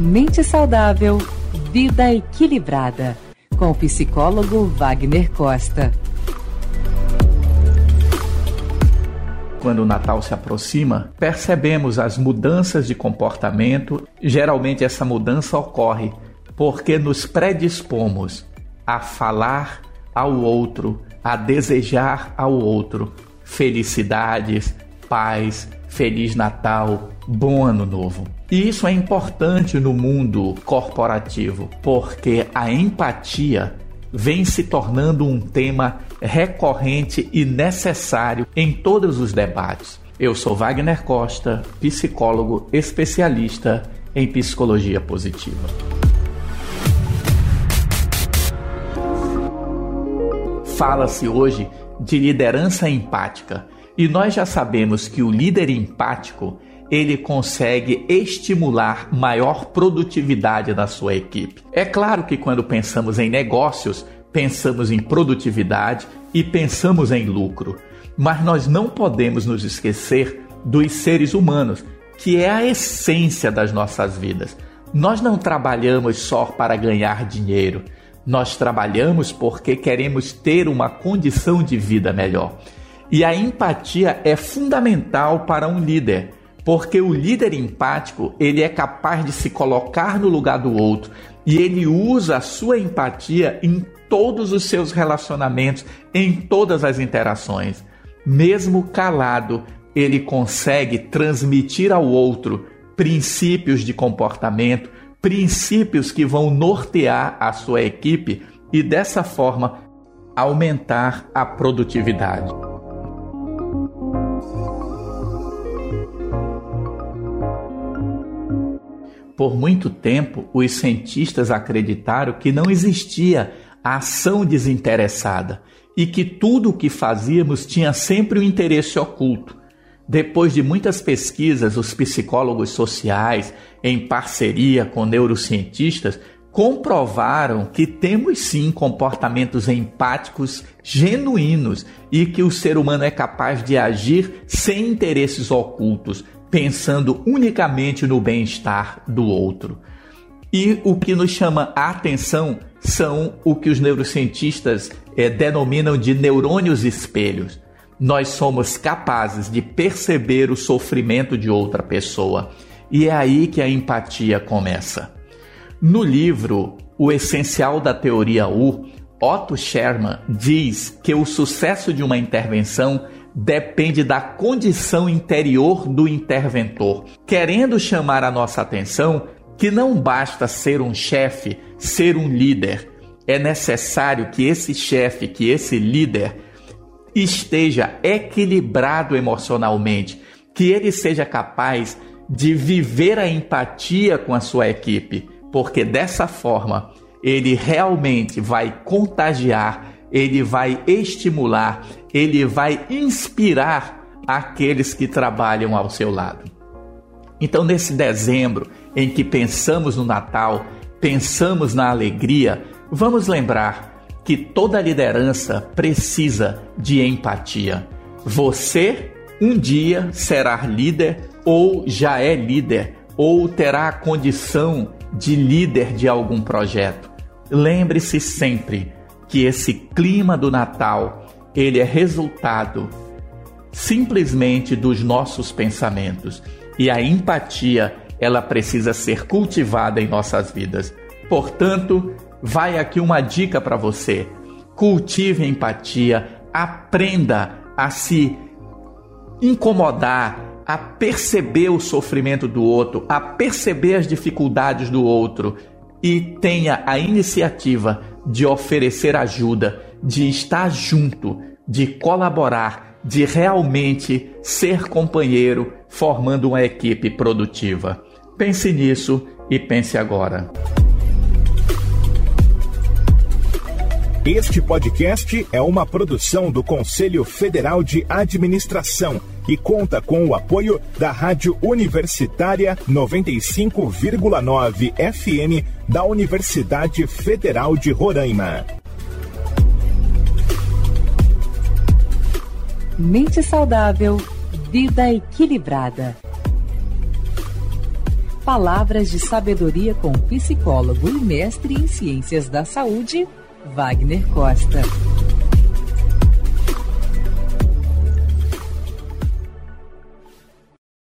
Mente saudável, vida equilibrada. Com o psicólogo Wagner Costa. Quando o Natal se aproxima, percebemos as mudanças de comportamento. Geralmente, essa mudança ocorre porque nos predispomos a falar ao outro, a desejar ao outro felicidades, paz, Feliz Natal, bom Ano Novo. E isso é importante no mundo corporativo, porque a empatia vem se tornando um tema recorrente e necessário em todos os debates. Eu sou Wagner Costa, psicólogo especialista em psicologia positiva. Fala-se hoje de liderança empática e nós já sabemos que o líder empático ele consegue estimular maior produtividade na sua equipe. É claro que quando pensamos em negócios, pensamos em produtividade e pensamos em lucro, mas nós não podemos nos esquecer dos seres humanos, que é a essência das nossas vidas. Nós não trabalhamos só para ganhar dinheiro, nós trabalhamos porque queremos ter uma condição de vida melhor. E a empatia é fundamental para um líder, porque o líder empático, ele é capaz de se colocar no lugar do outro e ele usa a sua empatia em todos os seus relacionamentos, em todas as interações. Mesmo calado, ele consegue transmitir ao outro princípios de comportamento, princípios que vão nortear a sua equipe e dessa forma aumentar a produtividade. Por muito tempo, os cientistas acreditaram que não existia ação desinteressada e que tudo o que fazíamos tinha sempre um interesse oculto. Depois de muitas pesquisas, os psicólogos sociais, em parceria com neurocientistas, comprovaram que temos sim comportamentos empáticos genuínos e que o ser humano é capaz de agir sem interesses ocultos, pensando unicamente no bem-estar do outro. E o que nos chama a atenção são o que os neurocientistas é, denominam de neurônios espelhos. Nós somos capazes de perceber o sofrimento de outra pessoa. E é aí que a empatia começa. No livro O Essencial da Teoria U, Otto Sherman diz que o sucesso de uma intervenção depende da condição interior do interventor, querendo chamar a nossa atenção que não basta ser um chefe, ser um líder. É necessário que esse chefe, que esse líder esteja equilibrado emocionalmente, que ele seja capaz de viver a empatia com a sua equipe, porque dessa forma ele realmente vai contagiar, ele vai estimular, ele vai inspirar aqueles que trabalham ao seu lado. Então, nesse dezembro em que pensamos no Natal, pensamos na alegria, vamos lembrar que toda liderança precisa de empatia. Você um dia será líder ou já é líder ou terá a condição de líder de algum projeto. Lembre-se sempre que esse clima do Natal ele é resultado simplesmente dos nossos pensamentos. E a empatia ela precisa ser cultivada em nossas vidas. Portanto, vai aqui uma dica para você: cultive empatia, aprenda a se incomodar, a perceber o sofrimento do outro, a perceber as dificuldades do outro. E tenha a iniciativa de oferecer ajuda, de estar junto, de colaborar, de realmente ser companheiro, formando uma equipe produtiva. Pense nisso e pense agora. Este podcast é uma produção do Conselho Federal de Administração e conta com o apoio da Rádio Universitária 95,9 FM da Universidade Federal de Roraima. Mente saudável, vida equilibrada. Palavras de sabedoria com psicólogo e mestre em ciências da saúde, Wagner Costa.